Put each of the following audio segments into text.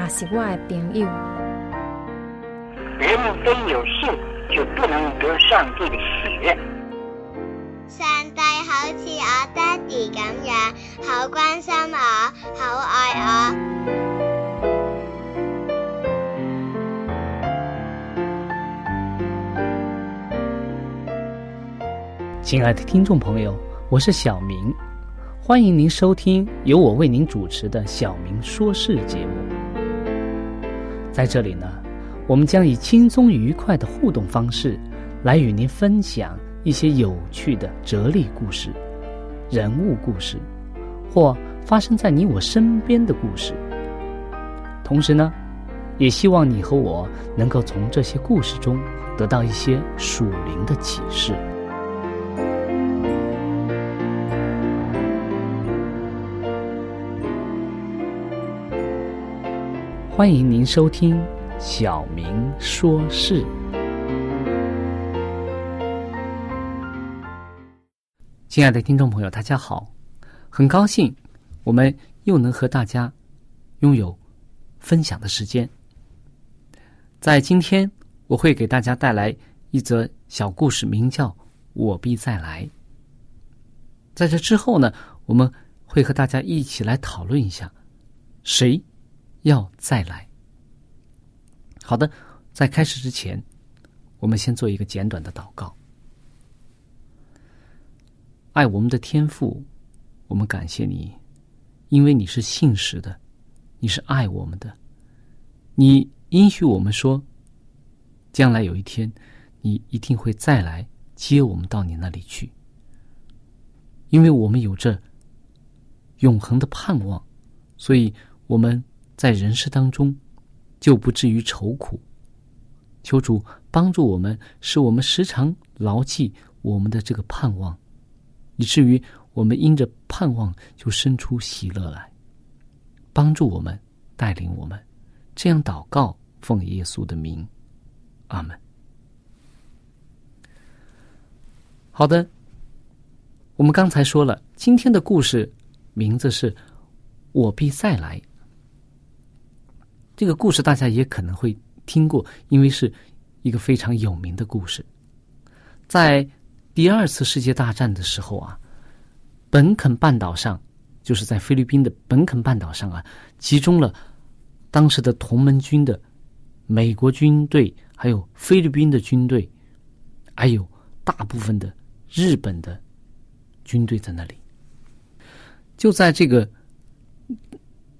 也是我的朋友。人们非有信，就不能得上帝的喜悦。上帝好似我爹哋咁样，好关心我，好爱我。亲爱的听众朋友，我是小明。欢迎您收听由我为您主持的《小明说事》节目。在这里呢，我们将以轻松愉快的互动方式，来与您分享一些有趣的哲理故事、人物故事，或发生在你我身边的故事。同时呢，也希望你和我能够从这些故事中得到一些属灵的启示。欢迎您收听《小明说事》。亲爱的听众朋友，大家好！很高兴我们又能和大家拥有分享的时间。在今天，我会给大家带来一则小故事，名叫《我必再来》。在这之后呢，我们会和大家一起来讨论一下谁。要再来。好的，在开始之前，我们先做一个简短的祷告。爱我们的天父，我们感谢你，因为你是信实的，你是爱我们的，你应许我们说，将来有一天，你一定会再来接我们到你那里去，因为我们有着永恒的盼望，所以我们。在人世当中，就不至于愁苦。求主帮助我们，使我们时常牢记我们的这个盼望，以至于我们因着盼望就生出喜乐来。帮助我们，带领我们，这样祷告，奉耶稣的名，阿门。好的，我们刚才说了，今天的故事名字是“我必再来”。这个故事大家也可能会听过，因为是一个非常有名的故事。在第二次世界大战的时候啊，本肯半岛上，就是在菲律宾的本肯半岛上啊，集中了当时的同盟军的美国军队，还有菲律宾的军队，还有大部分的日本的军队在那里。就在这个。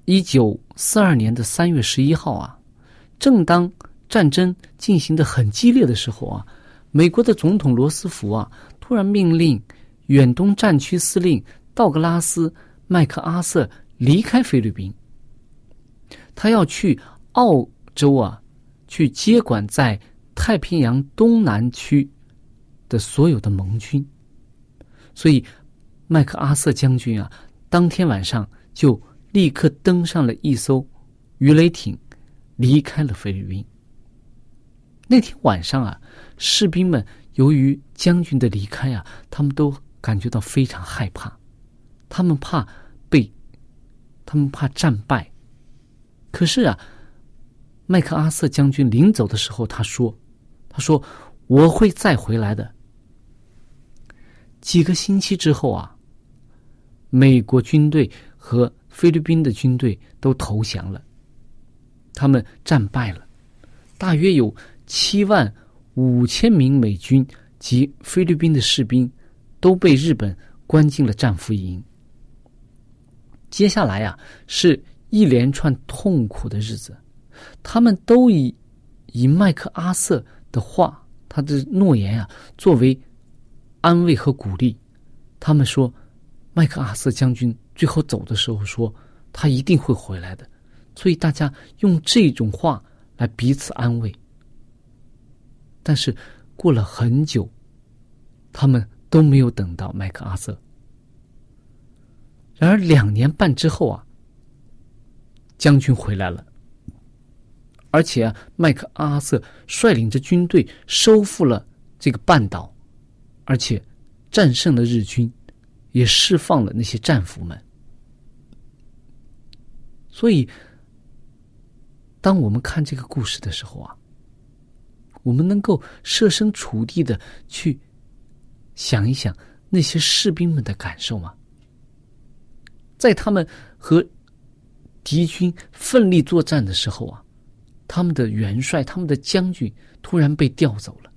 一九四二年的三月十一号啊，正当战争进行的很激烈的时候啊，美国的总统罗斯福啊，突然命令远东战区司令道格拉斯·麦克阿瑟离开菲律宾，他要去澳洲啊，去接管在太平洋东南区的所有的盟军，所以麦克阿瑟将军啊，当天晚上就。立刻登上了一艘鱼雷艇，离开了菲律宾。那天晚上啊，士兵们由于将军的离开啊，他们都感觉到非常害怕，他们怕被，他们怕战败。可是啊，麦克阿瑟将军临走的时候，他说：“他说我会再回来的。”几个星期之后啊，美国军队和菲律宾的军队都投降了，他们战败了，大约有七万五千名美军及菲律宾的士兵都被日本关进了战俘营。接下来呀，是一连串痛苦的日子，他们都以以麦克阿瑟的话，他的诺言啊，作为安慰和鼓励。他们说，麦克阿瑟将军最后走的时候说，他一定会回来的。所以大家用这种话来彼此安慰。但是过了很久，他们都没有等到麦克阿瑟。然而两年半之后啊，将军回来了，而且啊，麦克阿瑟率领着军队收复了这个半岛，而且战胜了日军，也释放了那些战俘们。所以，当我们看这个故事的时候啊，我们能够设身处地的去想一想那些士兵们的感受吗？在他们和敌军奋力作战的时候啊，他们的元帅、他们的将军突然被调走了。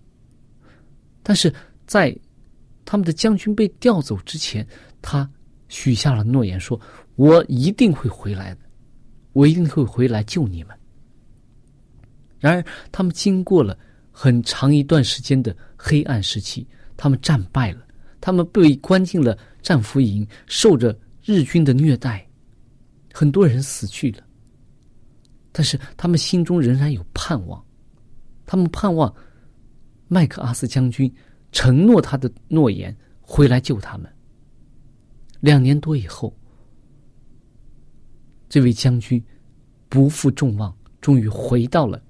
但是在他们的将军被调走之前，他许下了诺言，说：“我一定会回来的，我一定会回来救你们。”然而，他们经过了很长一段时间的黑暗时期，他们战败了，他们被关进了战俘营，受着。日军的虐待，很多人死去了。但是他们心中仍然有盼望，他们盼望麦克阿瑟将军承诺他的诺言回来救他们。两年多以后，这位将军不负众望，终于回到了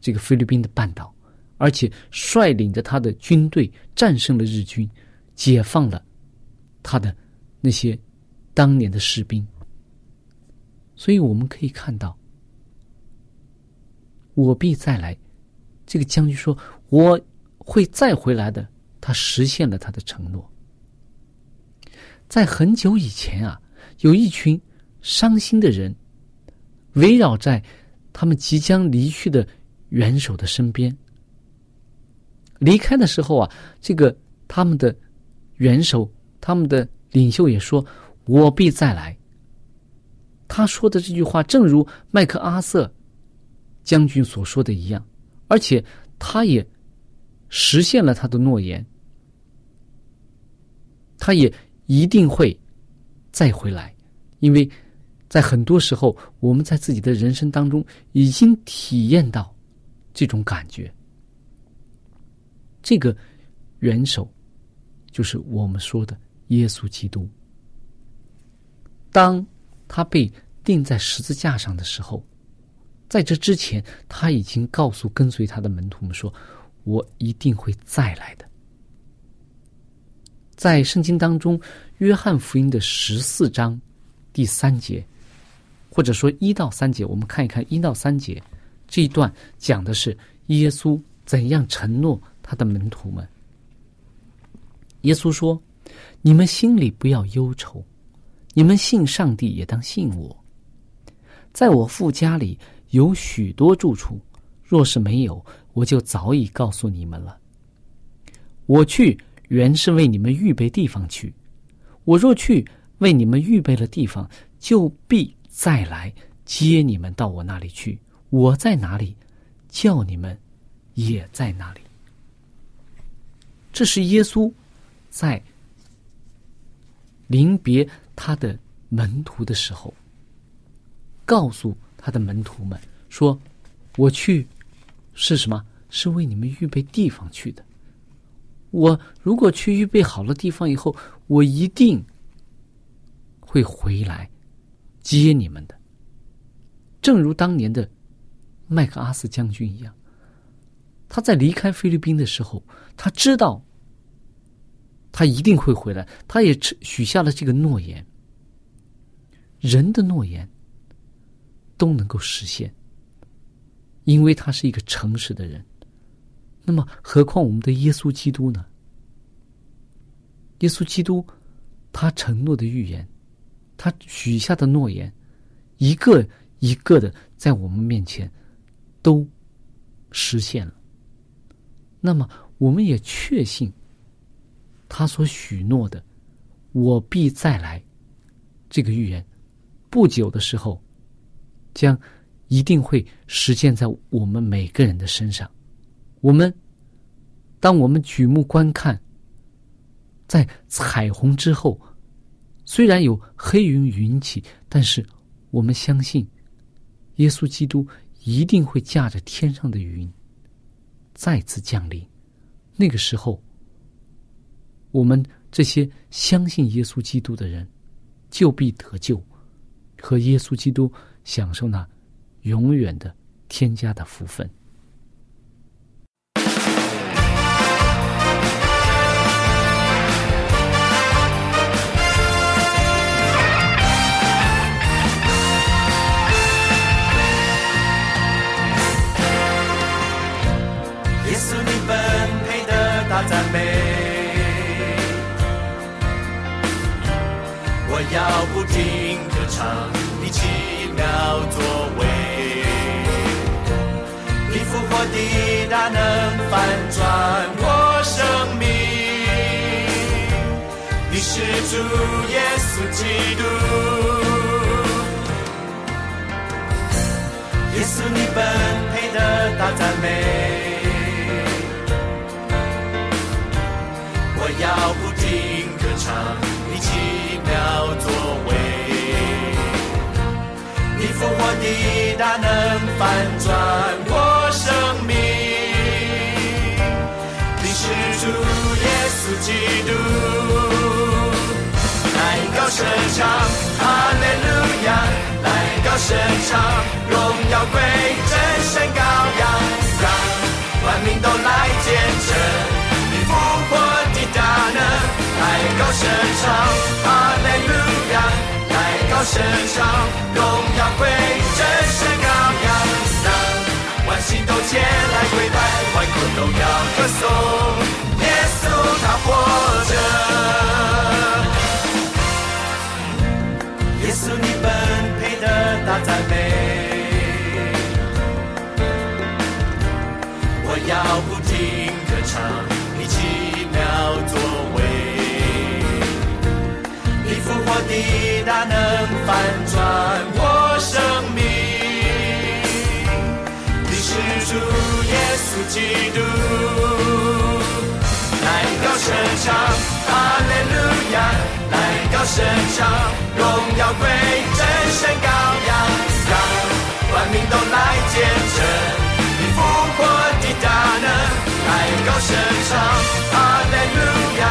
这个菲律宾的半岛，而且率领着他的军队战胜了日军，解放了他的。那些当年的士兵，所以我们可以看到，我必再来。这个将军说：“我会再回来的。”他实现了他的承诺。在很久以前啊，有一群伤心的人围绕在他们即将离去的元首的身边。离开的时候啊，这个他们的元首，他们的。领袖也说：“我必再来。”他说的这句话，正如麦克阿瑟将军所说的一样，而且他也实现了他的诺言。他也一定会再回来，因为在很多时候，我们在自己的人生当中已经体验到这种感觉。这个元首就是我们说的。耶稣基督，当他被钉在十字架上的时候，在这之前，他已经告诉跟随他的门徒们说：“我一定会再来的。”在圣经当中，《约翰福音》的十四章第三节，或者说一到三节，我们看一看一到三节这一段，讲的是耶稣怎样承诺他的门徒们。耶稣说。你们心里不要忧愁，你们信上帝也当信我。在我父家里有许多住处，若是没有，我就早已告诉你们了。我去原是为你们预备地方去，我若去为你们预备了地方，就必再来接你们到我那里去。我在哪里，叫你们也在哪里。这是耶稣在。临别他的门徒的时候，告诉他的门徒们说：“我去是什么？是为你们预备地方去的。我如果去预备好了地方以后，我一定会回来接你们的。正如当年的麦克阿瑟将军一样，他在离开菲律宾的时候，他知道。”他一定会回来，他也许下了这个诺言。人的诺言都能够实现，因为他是一个诚实的人。那么，何况我们的耶稣基督呢？耶稣基督他承诺的预言，他许下的诺言，一个一个的在我们面前都实现了。那么，我们也确信他所许诺的“我必再来”这个预言，不久的时候将一定会实现在我们每个人的身上。我们，当我们举目观看，在彩虹之后，虽然有黑云云起，但是我们相信，耶稣基督一定会驾着天上的云。再次降临，那个时候，我们这些相信耶稣基督的人，就必得救，和耶稣基督享受那永远的天家的福分。要不停歌唱你奇妙作为，你复活的大能翻转我生命，你是主耶稣基督，耶稣你本配的大赞美。我要不停歌唱你奇复活的大能翻转我生命，你是主耶稣基督，来高声唱哈利路亚，来高声唱荣耀归真神羔羊，让万民都来见证你复活的大能。来高声唱，哈利路亚！来高声唱，荣耀归真神羔羊，让万心都前来跪拜，万国都要歌颂，耶稣他活着，耶稣你本配的大赞美，我要不停歌唱。稣基督，来高声唱哈利路亚，来高声唱荣耀归真神羔羊，让万民都来见证你复活的大能，来高声唱哈利路亚，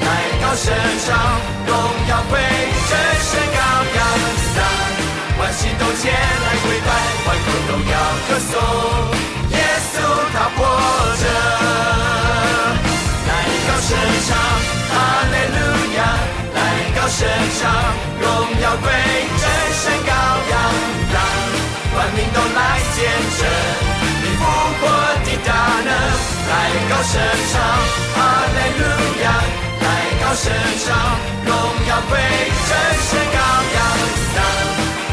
来高声唱荣耀归。心都前来跪拜，万口都要歌颂，他活着。来高声唱哈利路亚，来高声唱荣耀归真神羔羊，让万民都来见证你复活的大能。来高声唱哈利路亚，来高声唱荣耀归真神羔羊。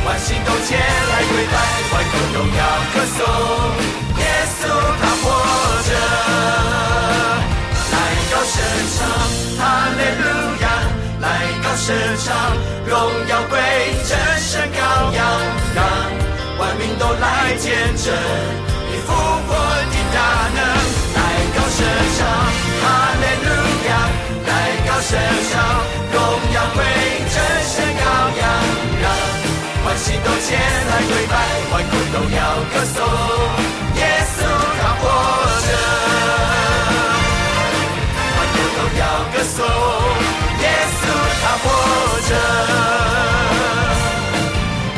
万心都前来跪拜，万口都要歌颂，耶稣他活着。来高声唱哈利路亚，来高声唱荣耀归真神羔羊，让万民都来见证你复活的大能。来高声唱哈利路亚，来高声唱荣耀归真神羔羊。万心都前来跪拜，万国都要歌颂，耶稣他活着。万国都要歌颂，耶稣他活着。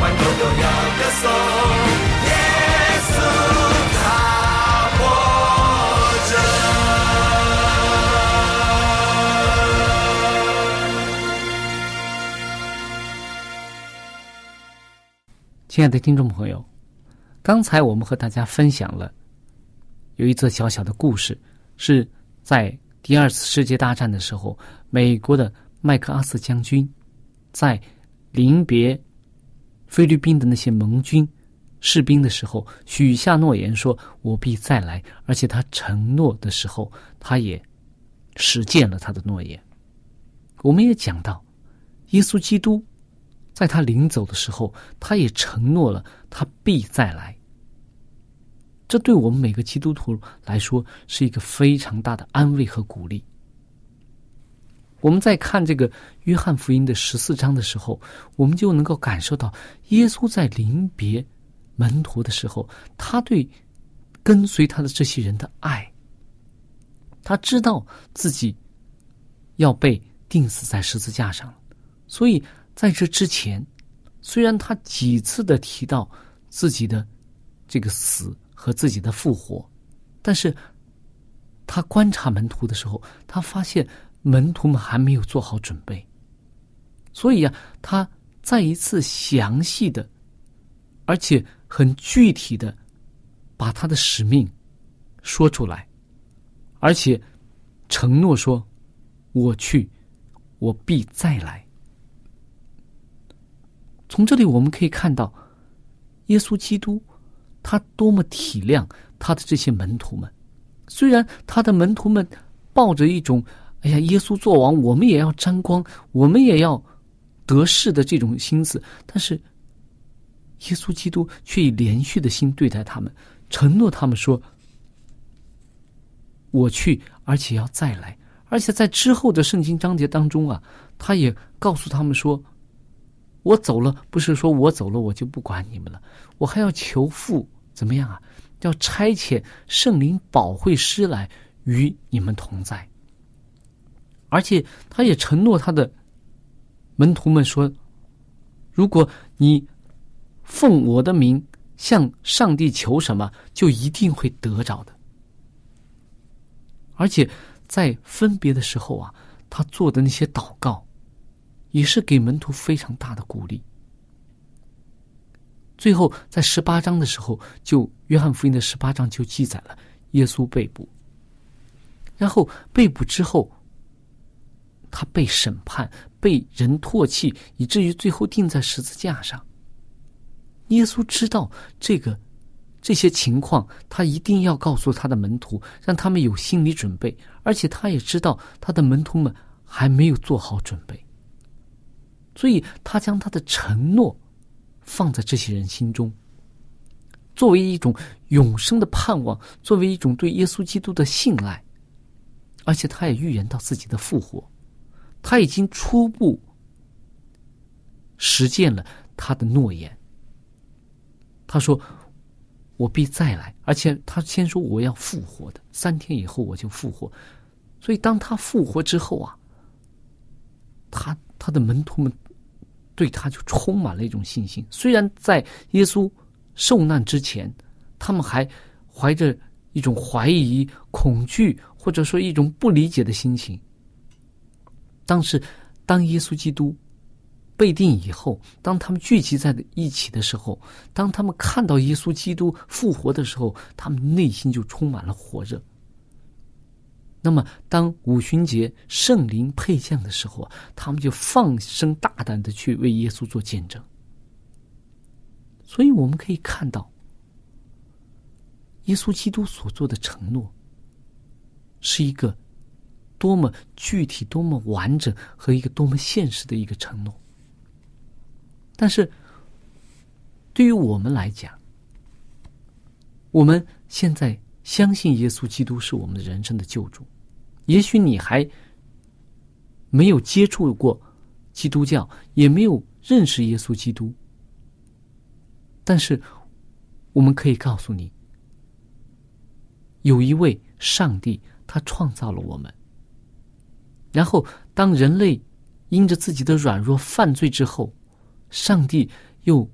万国都要歌颂。亲爱的听众朋友，刚才我们和大家分享了有一则小小的故事，是在第二次世界大战的时候，美国的麦克阿瑟将军在临别菲律宾的那些盟军士兵的时候，许下诺言说：“我必再来。”而且他承诺的时候，他也实践了他的诺言。我们也讲到，耶稣基督在他临走的时候，他也承诺了他必再来。这对我们每个基督徒来说是一个非常大的安慰和鼓励。我们在看这个约翰福音的十四章的时候，我们就能够感受到耶稣在临别。门徒的时候，他对跟随他的这些人的爱，他知道自己要被钉死在十字架上了，所以在这之前，虽然他几次的提到自己的这个死和自己的复活，但是他观察门徒的时候，他发现门徒们还没有做好准备，所以呀，他再一次详细的，而且。很具体的，把他的使命说出来，而且承诺说：“我去，我必再来。”从这里我们可以看到，耶稣基督他多么体谅他的这些门徒们。虽然他的门徒们抱着一种“哎呀，耶稣做王，我们也要沾光，我们也要得势”的这种心思，但是。耶稣基督却以连续的心对待他们，承诺他们说：“我去，而且要再来。”而且在之后的圣经章节当中啊，他也告诉他们说：“我走了，不是说我走了我就不管你们了，我还要求父怎么样啊？要差遣圣灵保惠师来与你们同在。”而且他也承诺他的门徒们说：“如果你……”奉我的名向上帝求什么，就一定会得着的。而且在分别的时候啊，他做的那些祷告，也是给门徒非常大的鼓励。最后在十八章的时候，就约翰福音的十八章就记载了耶稣被捕，然后被捕之后，他被审判，被人唾弃，以至于最后钉在十字架上。耶稣知道这个这些情况，他一定要告诉他的门徒，让他们有心理准备。而且他也知道他的门徒们还没有做好准备，所以他将他的承诺放在这些人心中，作为一种永生的盼望，作为一种对耶稣基督的信赖。而且他也预言到自己的复活，他已经初步实践了他的诺言。他说：“我必再来，而且他先说我要复活的，三天以后我就复活。所以当他复活之后啊，他他的门徒们对他就充满了一种信心。虽然在耶稣受难之前，他们还怀着一种怀疑、恐惧，或者说一种不理解的心情。但是当耶稣基督。”被定以后，当他们聚集在一起的时候，当他们看到耶稣基督复活的时候，他们内心就充满了火热。那么，当五旬节圣灵配降的时候他们就放声大胆的去为耶稣做见证。所以，我们可以看到，耶稣基督所做的承诺，是一个多么具体、多么完整和一个多么现实的一个承诺。但是，对于我们来讲，我们现在相信耶稣基督是我们人生的救主。也许你还没有接触过基督教，也没有认识耶稣基督。但是，我们可以告诉你，有一位上帝，他创造了我们。然后，当人类因着自己的软弱犯罪之后，上帝又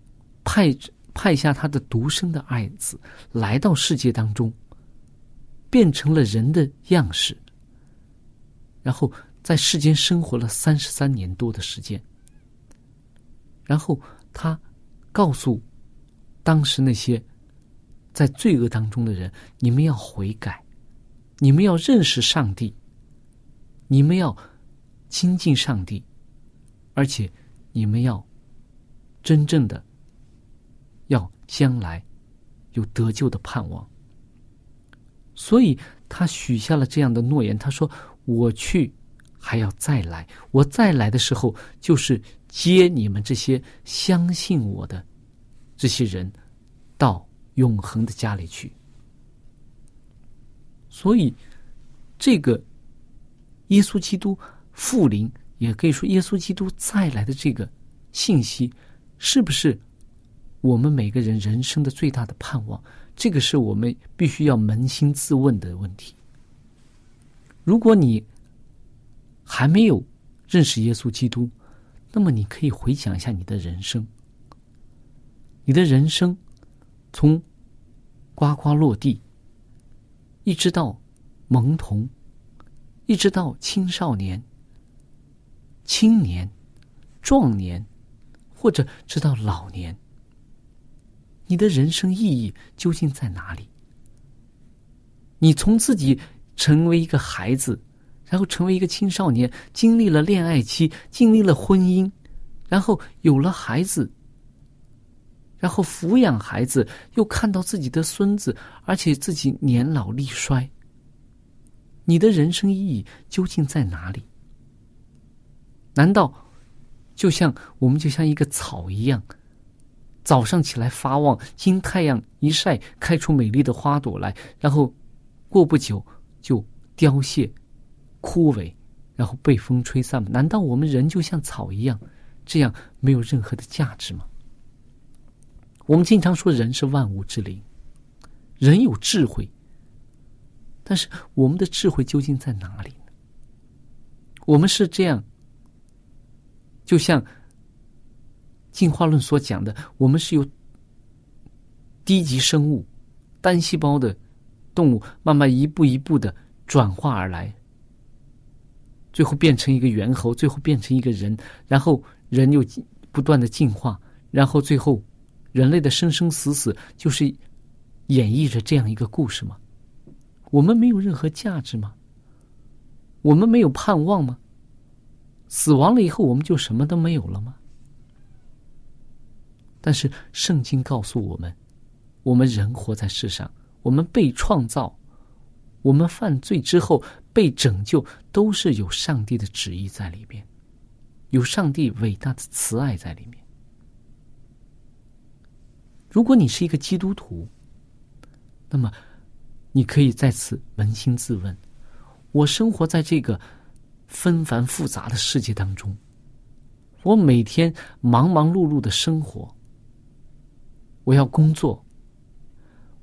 派派下他的独生的爱子来到世界当中，变成了人的样式，然后在世间生活了三十三年多的时间。然后他告诉当时那些在罪恶当中的人：“你们要悔改，你们要认识上帝，你们要亲近上帝，而且你们要。”真正的要将来有得救的盼望。所以他许下了这样的诺言，他说：“我去，还要再来。我再来的时候，就是接你们这些相信我的这些人到永恒的家里去。”所以，这个耶稣基督复临，也可以说耶稣基督再来的这个信息，是不是我们每个人人生的最大的盼望？这个是我们必须要扪心自问的问题。如果你还没有认识耶稣基督，那么你可以回想一下你的人生。你的人生从呱呱落地。一直到懵童，一直到青少年、青年、壮年，或者直到老年，你的人生意义究竟在哪里？你从自己成为一个孩子，然后成为一个青少年，经历了恋爱期，经历了婚姻，然后有了孩子。然后抚养孩子，又看到自己的孙子，而且自己年老力衰。你的人生意义究竟在哪里？难道就像我们就像一个草一样，早上起来发旺，经太阳一晒，开出美丽的花朵来，然后过不久就凋谢、枯萎，然后被风吹散？难道我们人就像草一样，这样没有任何的价值吗？我们经常说人是万物之灵，人有智慧，但是我们的智慧究竟在哪里呢？我们是这样，就像进化论所讲的，我们是由低级生物、单细胞的动物，慢慢一步一步的转化而来，最后变成一个猿猴，最后变成一个人，然后人又不断的进化，然后最后。人类的生生死死，就是演绎着这样一个故事吗？我们没有任何价值吗？我们没有盼望吗？死亡了以后，我们就什么都没有了吗？但是圣经告诉我们，我们人活在世上，我们被创造，我们犯罪之后被拯救，都是有上帝的旨意在里边，有上帝伟大的慈爱在里面。如果你是一个基督徒，那么你可以在此扪心自问：我生活在这个纷繁复杂的世界当中，我每天忙忙碌碌的生活，我要工作，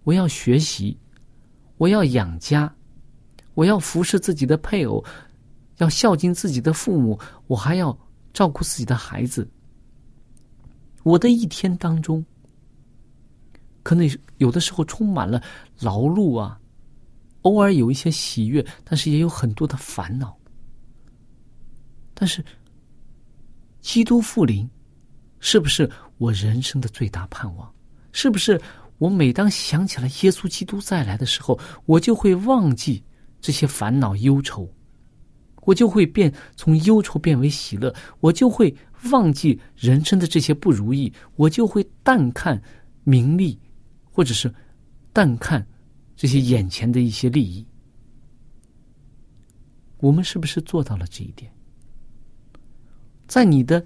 我要学习，我要养家，我要服侍自己的配偶，要孝敬自己的父母，我还要照顾自己的孩子。我的一天当中。可能有的时候充满了劳碌啊，偶尔有一些喜悦，但是也有很多的烦恼。但是，基督复临，是不是我人生的最大盼望？是不是我每当想起来耶稣基督再来的时候，我就会忘记这些烦恼忧愁，我就会变从忧愁变为喜乐，我就会忘记人生的这些不如意，我就会淡看名利。或者是淡看这些眼前的一些利益，我们是不是做到了这一点？在你的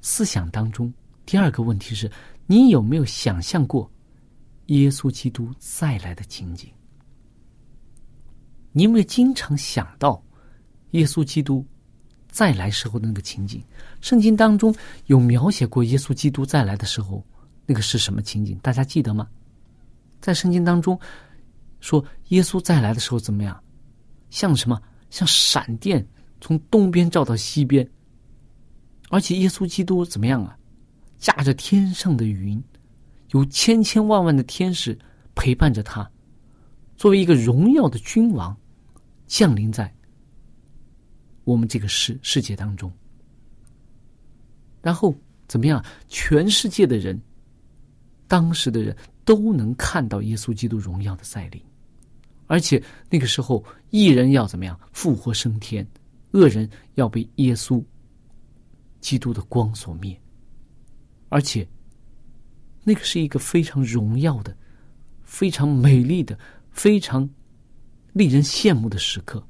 思想当中，第二个问题是你有没有想象过耶稣基督再来的情景？你有没有经常想到耶稣基督再来时候的那个情景？圣经当中有描写过耶稣基督再来的时候，那个是什么情景？大家记得吗？在圣经当中，说耶稣再来的时候怎么样？像什么？像闪电从东边照到西边。而且耶稣基督怎么样啊？驾着天上的云，有千千万万的天使陪伴着他，作为一个荣耀的君王，降临在我们这个世世界当中。然后怎么样？全世界的人，当时的人。都能看到耶稣基督荣耀的在临，而且那个时候，一人要怎么样复活升天，恶人要被耶稣基督的光所灭，而且那个是一个非常荣耀的、非常美丽的、非常令人羡慕的时刻。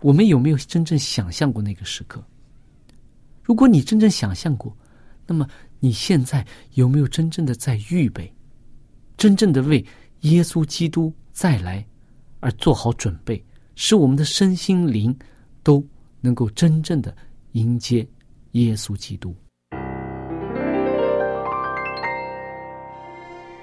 我们有没有真正想象过那个时刻？如果你真正想象过，那么你现在有没有真正的在预备，真正的为耶稣基督再来而做好准备，使我们的身心灵都能够真正的迎接耶稣基督？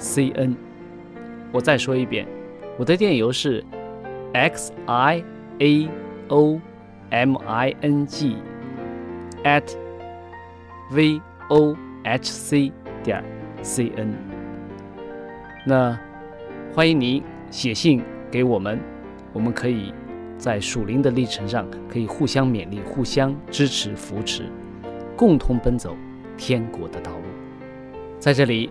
c n。我再说一遍，我的电邮是。x i a o m i n g at v o h c 点 c n。那欢迎您写信给我们，我们可以在属灵的历程上可以互相勉励、互相支持、扶持，共同奔走天国的道路。在这里，